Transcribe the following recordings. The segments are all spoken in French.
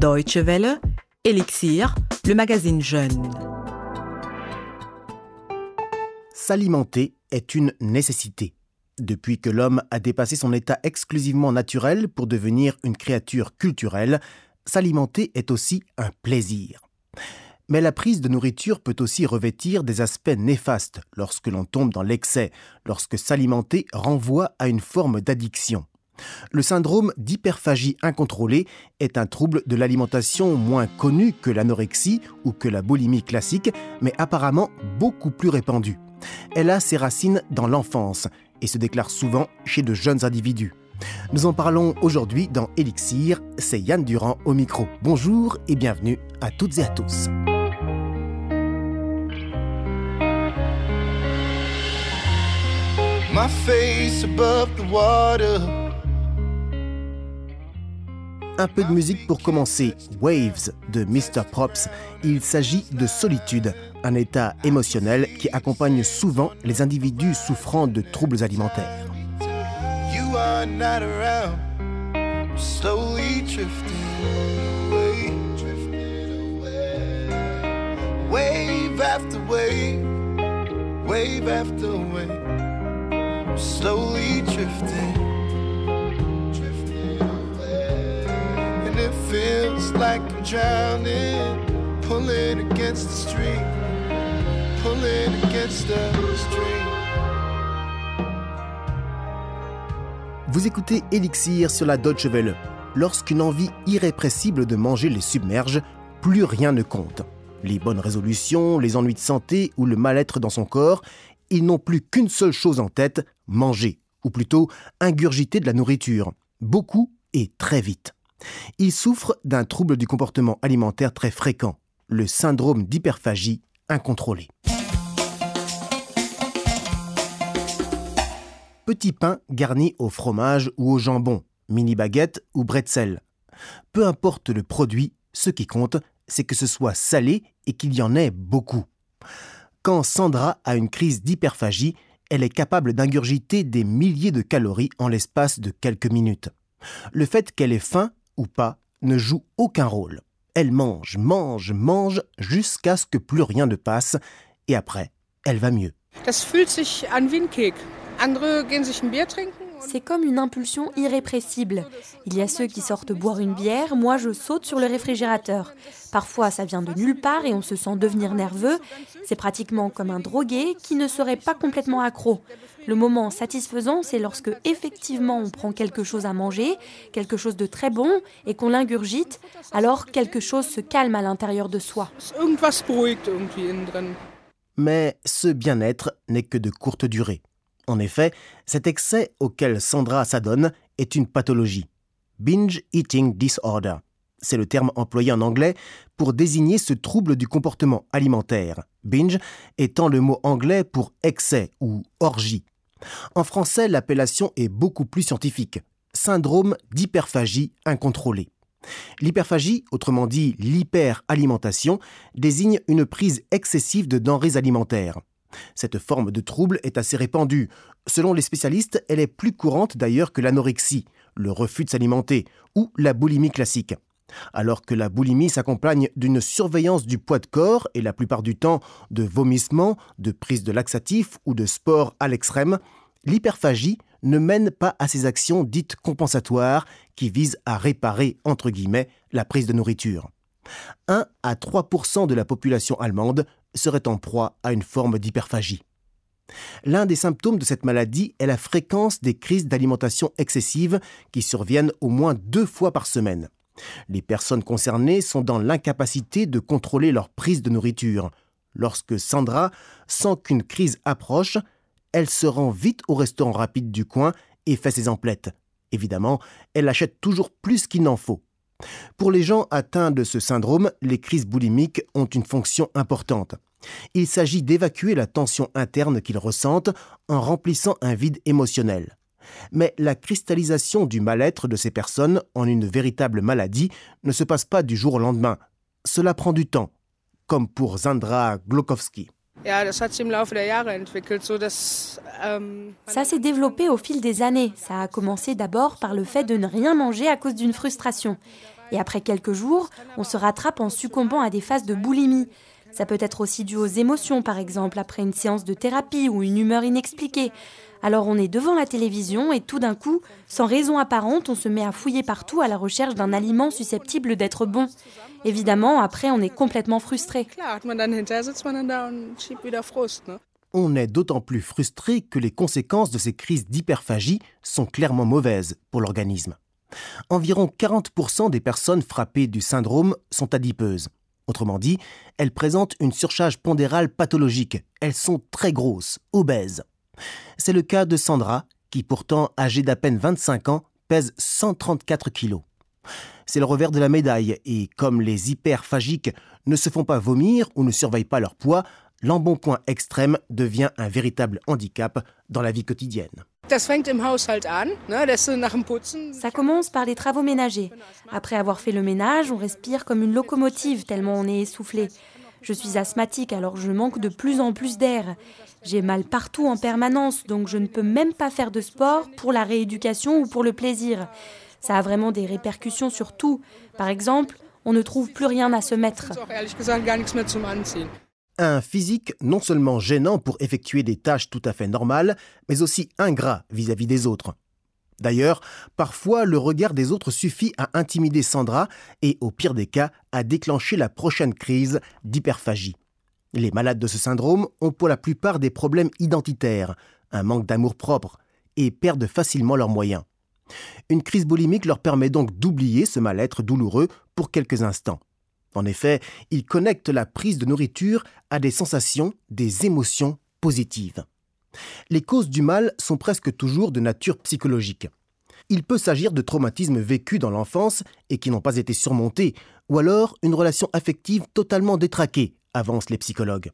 Deutsche Welle, Elixir, le magazine Jeune. S'alimenter est une nécessité. Depuis que l'homme a dépassé son état exclusivement naturel pour devenir une créature culturelle, s'alimenter est aussi un plaisir. Mais la prise de nourriture peut aussi revêtir des aspects néfastes lorsque l'on tombe dans l'excès, lorsque s'alimenter renvoie à une forme d'addiction. Le syndrome d'hyperphagie incontrôlée est un trouble de l'alimentation moins connu que l'anorexie ou que la boulimie classique, mais apparemment beaucoup plus répandu. Elle a ses racines dans l'enfance et se déclare souvent chez de jeunes individus. Nous en parlons aujourd'hui dans Elixir, c'est Yann Durand au micro. Bonjour et bienvenue à toutes et à tous. Un peu de musique pour commencer. Waves de Mr. Props. Il s'agit de solitude, un état émotionnel qui accompagne souvent les individus souffrant de troubles alimentaires. You are not around. Slowly drifting. Wave after wave, wave after wave. Slowly drifting Vous écoutez Elixir sur la Deutsche Welle. Lorsqu'une envie irrépressible de manger les submerge, plus rien ne compte. Les bonnes résolutions, les ennuis de santé ou le mal-être dans son corps, ils n'ont plus qu'une seule chose en tête, manger, ou plutôt ingurgiter de la nourriture, beaucoup et très vite. Ils souffrent d'un trouble du comportement alimentaire très fréquent, le syndrome d'hyperphagie incontrôlée. Petit pain garni au fromage ou au jambon, mini baguette ou bretzel. Peu importe le produit, ce qui compte, c'est que ce soit salé et qu'il y en ait beaucoup. Quand Sandra a une crise d'hyperphagie, elle est capable d'ingurgiter des milliers de calories en l'espace de quelques minutes. Le fait qu'elle ait faim ou pas ne joue aucun rôle. Elle mange, mange, mange jusqu'à ce que plus rien ne passe et après, elle va mieux. Das fühlt sich an wie ein Kek. Andere gehen sich ein Bier trinken. C'est comme une impulsion irrépressible. Il y a ceux qui sortent boire une bière, moi je saute sur le réfrigérateur. Parfois ça vient de nulle part et on se sent devenir nerveux. C'est pratiquement comme un drogué qui ne serait pas complètement accro. Le moment satisfaisant, c'est lorsque effectivement on prend quelque chose à manger, quelque chose de très bon, et qu'on l'ingurgite, alors quelque chose se calme à l'intérieur de soi. Mais ce bien-être n'est que de courte durée. En effet, cet excès auquel Sandra s'adonne est une pathologie. Binge Eating Disorder. C'est le terme employé en anglais pour désigner ce trouble du comportement alimentaire. Binge étant le mot anglais pour excès ou orgie. En français, l'appellation est beaucoup plus scientifique. Syndrome d'hyperphagie incontrôlée. L'hyperphagie, autrement dit l'hyperalimentation, désigne une prise excessive de denrées alimentaires. Cette forme de trouble est assez répandue. Selon les spécialistes, elle est plus courante d'ailleurs que l'anorexie, le refus de s'alimenter ou la boulimie classique. Alors que la boulimie s'accompagne d'une surveillance du poids de corps et la plupart du temps de vomissements, de prise de laxatifs ou de sport à l'extrême, l'hyperphagie ne mène pas à ces actions dites compensatoires qui visent à réparer, la prise de nourriture. 1 à 3% de la population allemande serait en proie à une forme d'hyperphagie. L'un des symptômes de cette maladie est la fréquence des crises d'alimentation excessive qui surviennent au moins deux fois par semaine. Les personnes concernées sont dans l'incapacité de contrôler leur prise de nourriture. Lorsque Sandra sent qu'une crise approche, elle se rend vite au restaurant rapide du coin et fait ses emplettes. Évidemment, elle achète toujours plus qu'il n'en faut. Pour les gens atteints de ce syndrome, les crises boulimiques ont une fonction importante. Il s'agit d'évacuer la tension interne qu'ils ressentent en remplissant un vide émotionnel. Mais la cristallisation du mal-être de ces personnes en une véritable maladie ne se passe pas du jour au lendemain. Cela prend du temps, comme pour Zandra Glokowski. Ça s'est développé au fil des années. Ça a commencé d'abord par le fait de ne rien manger à cause d'une frustration. Et après quelques jours, on se rattrape en succombant à des phases de boulimie. Ça peut être aussi dû aux émotions, par exemple, après une séance de thérapie ou une humeur inexpliquée. Alors on est devant la télévision et tout d'un coup, sans raison apparente, on se met à fouiller partout à la recherche d'un aliment susceptible d'être bon. Évidemment, après, on est complètement frustré. On est d'autant plus frustré que les conséquences de ces crises d'hyperphagie sont clairement mauvaises pour l'organisme. Environ 40% des personnes frappées du syndrome sont adipeuses. Autrement dit, elles présentent une surcharge pondérale pathologique. Elles sont très grosses, obèses. C'est le cas de Sandra, qui pourtant âgée d'à peine 25 ans, pèse 134 kilos. C'est le revers de la médaille, et comme les hyperphagiques ne se font pas vomir ou ne surveillent pas leur poids, l'embonpoint extrême devient un véritable handicap dans la vie quotidienne. Ça commence par les travaux ménagers. Après avoir fait le ménage, on respire comme une locomotive tellement on est essoufflé. Je suis asthmatique alors je manque de plus en plus d'air. J'ai mal partout en permanence donc je ne peux même pas faire de sport pour la rééducation ou pour le plaisir. Ça a vraiment des répercussions sur tout. Par exemple, on ne trouve plus rien à se mettre. Un physique non seulement gênant pour effectuer des tâches tout à fait normales, mais aussi ingrat vis-à-vis des autres. D'ailleurs, parfois le regard des autres suffit à intimider Sandra et, au pire des cas, à déclencher la prochaine crise d'hyperphagie. Les malades de ce syndrome ont pour la plupart des problèmes identitaires, un manque d'amour propre, et perdent facilement leurs moyens. Une crise boulimique leur permet donc d'oublier ce mal-être douloureux pour quelques instants. En effet, ils connectent la prise de nourriture à des sensations, des émotions positives. Les causes du mal sont presque toujours de nature psychologique. Il peut s'agir de traumatismes vécus dans l'enfance et qui n'ont pas été surmontés, ou alors une relation affective totalement détraquée, avancent les psychologues.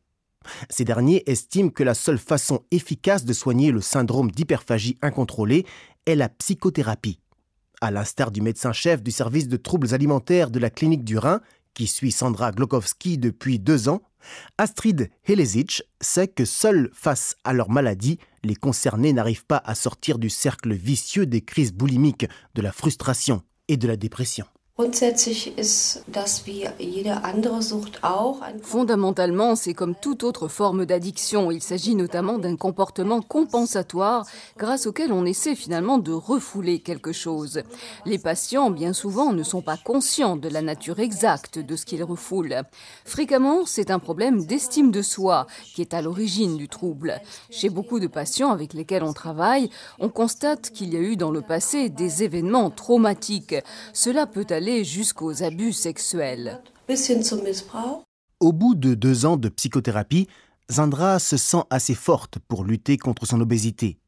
Ces derniers estiment que la seule façon efficace de soigner le syndrome d'hyperphagie incontrôlée est la psychothérapie. À l'instar du médecin-chef du service de troubles alimentaires de la clinique du Rhin, qui suit Sandra Glokowski depuis deux ans, Astrid Helesic sait que seuls face à leur maladie, les concernés n'arrivent pas à sortir du cercle vicieux des crises boulimiques, de la frustration et de la dépression. Fondamentalement, c'est comme toute autre forme d'addiction. Il s'agit notamment d'un comportement compensatoire grâce auquel on essaie finalement de refouler quelque chose. Les patients, bien souvent, ne sont pas conscients de la nature exacte de ce qu'ils refoulent. Fréquemment, c'est un problème d'estime de soi qui est à l'origine du trouble. Chez beaucoup de patients avec lesquels on travaille, on constate qu'il y a eu dans le passé des événements traumatiques. Cela peut aller jusqu'aux abus sexuels. Au bout de deux ans de psychothérapie, Zandra se sent assez forte pour lutter contre son obésité.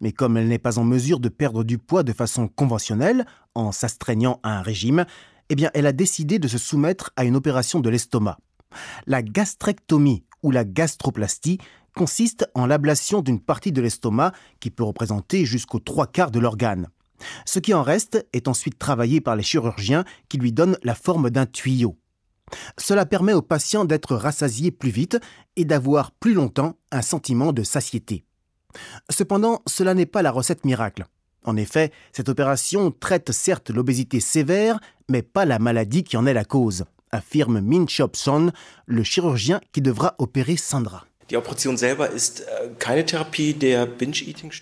Mais comme elle n'est pas en mesure de perdre du poids de façon conventionnelle, en s'astreignant à un régime, eh bien, elle a décidé de se soumettre à une opération de l'estomac. La gastrectomie ou la gastroplastie consiste en l'ablation d'une partie de l'estomac qui peut représenter jusqu'aux trois quarts de l'organe. Ce qui en reste est ensuite travaillé par les chirurgiens qui lui donnent la forme d'un tuyau. Cela permet au patient d'être rassasié plus vite et d'avoir plus longtemps un sentiment de satiété. Cependant, cela n'est pas la recette miracle. En effet, cette opération traite certes l'obésité sévère, mais pas la maladie qui en est la cause, affirme Min Chop Son, le chirurgien qui devra opérer Sandra. Äh,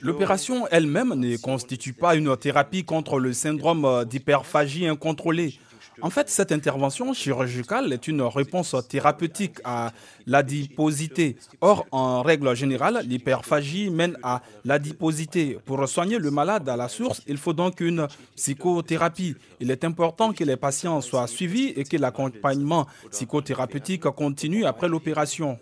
L'opération elle-même ne constitue pas une thérapie contre le syndrome euh, d'hyperphagie incontrôlée. En fait, cette intervention chirurgicale est une réponse thérapeutique à l'adiposité. Or, en règle générale, l'hyperphagie mène à l'adiposité. Pour soigner le malade à la source, il faut donc une psychothérapie. Il est important que les patients soient suivis et que l'accompagnement psychothérapeutique continue après l'opération.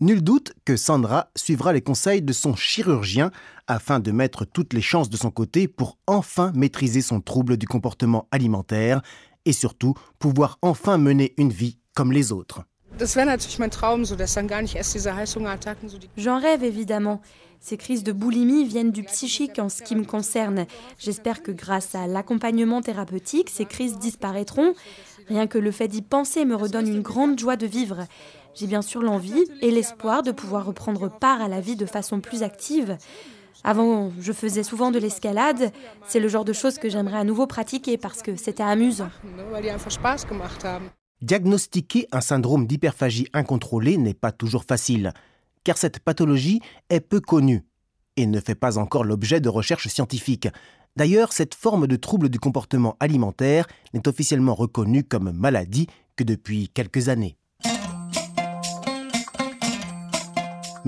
Nul doute que Sandra suivra les conseils de son chirurgien afin de mettre toutes les chances de son côté pour enfin maîtriser son trouble du comportement alimentaire et surtout pouvoir enfin mener une vie comme les autres. J'en rêve évidemment. Ces crises de boulimie viennent du psychique en ce qui me concerne. J'espère que grâce à l'accompagnement thérapeutique, ces crises disparaîtront. Rien que le fait d'y penser me redonne une grande joie de vivre. J'ai bien sûr l'envie et l'espoir de pouvoir reprendre part à la vie de façon plus active. Avant, je faisais souvent de l'escalade. C'est le genre de choses que j'aimerais à nouveau pratiquer parce que c'était amusant. Diagnostiquer un syndrome d'hyperphagie incontrôlée n'est pas toujours facile, car cette pathologie est peu connue et ne fait pas encore l'objet de recherches scientifiques. D'ailleurs, cette forme de trouble du comportement alimentaire n'est officiellement reconnue comme maladie que depuis quelques années.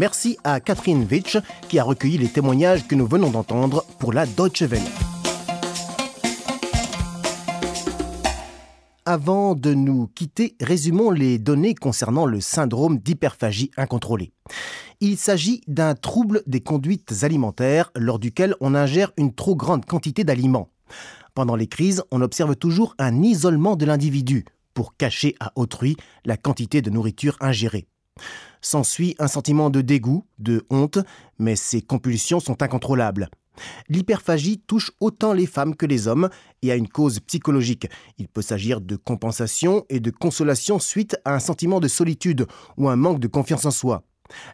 Merci à Catherine Witsch qui a recueilli les témoignages que nous venons d'entendre pour la Deutsche Welle. Avant de nous quitter, résumons les données concernant le syndrome d'hyperphagie incontrôlée. Il s'agit d'un trouble des conduites alimentaires lors duquel on ingère une trop grande quantité d'aliments. Pendant les crises, on observe toujours un isolement de l'individu pour cacher à autrui la quantité de nourriture ingérée. S'ensuit un sentiment de dégoût, de honte, mais ces compulsions sont incontrôlables. L'hyperphagie touche autant les femmes que les hommes et a une cause psychologique. Il peut s'agir de compensation et de consolation suite à un sentiment de solitude ou un manque de confiance en soi.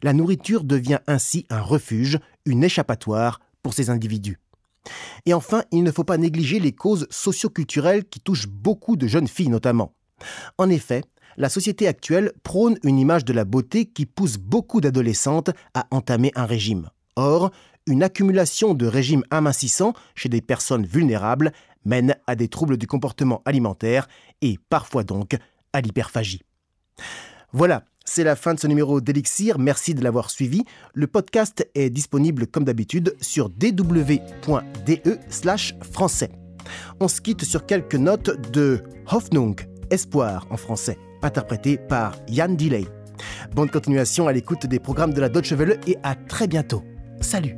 La nourriture devient ainsi un refuge, une échappatoire pour ces individus. Et enfin, il ne faut pas négliger les causes socioculturelles qui touchent beaucoup de jeunes filles notamment. En effet, la société actuelle prône une image de la beauté qui pousse beaucoup d'adolescentes à entamer un régime. Or, une accumulation de régimes amincissants chez des personnes vulnérables mène à des troubles du comportement alimentaire et parfois donc à l'hyperphagie. Voilà, c'est la fin de ce numéro d'Elixir. Merci de l'avoir suivi. Le podcast est disponible comme d'habitude sur dw.de/français. On se quitte sur quelques notes de Hoffnung, espoir en français interprété par Yann Delay. Bonne continuation à l'écoute des programmes de la Deutsche Welle et à très bientôt. Salut.